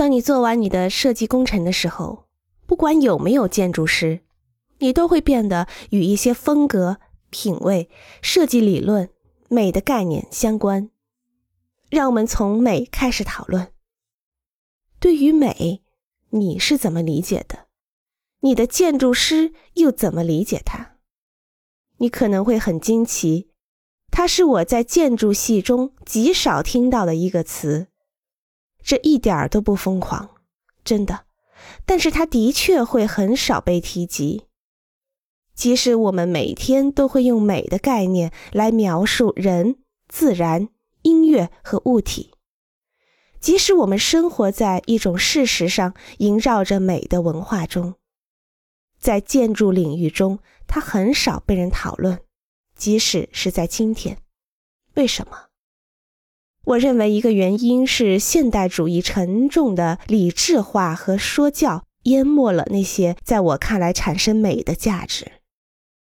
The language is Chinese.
当你做完你的设计工程的时候，不管有没有建筑师，你都会变得与一些风格、品味、设计理论、美的概念相关。让我们从美开始讨论。对于美，你是怎么理解的？你的建筑师又怎么理解它？你可能会很惊奇，它是我在建筑系中极少听到的一个词。这一点儿都不疯狂，真的。但是它的确会很少被提及。即使我们每天都会用美的概念来描述人、自然、音乐和物体，即使我们生活在一种事实上萦绕着美的文化中。在建筑领域中，它很少被人讨论，即使是在今天。为什么？我认为一个原因是现代主义沉重的理智化和说教淹没了那些在我看来产生美的价值。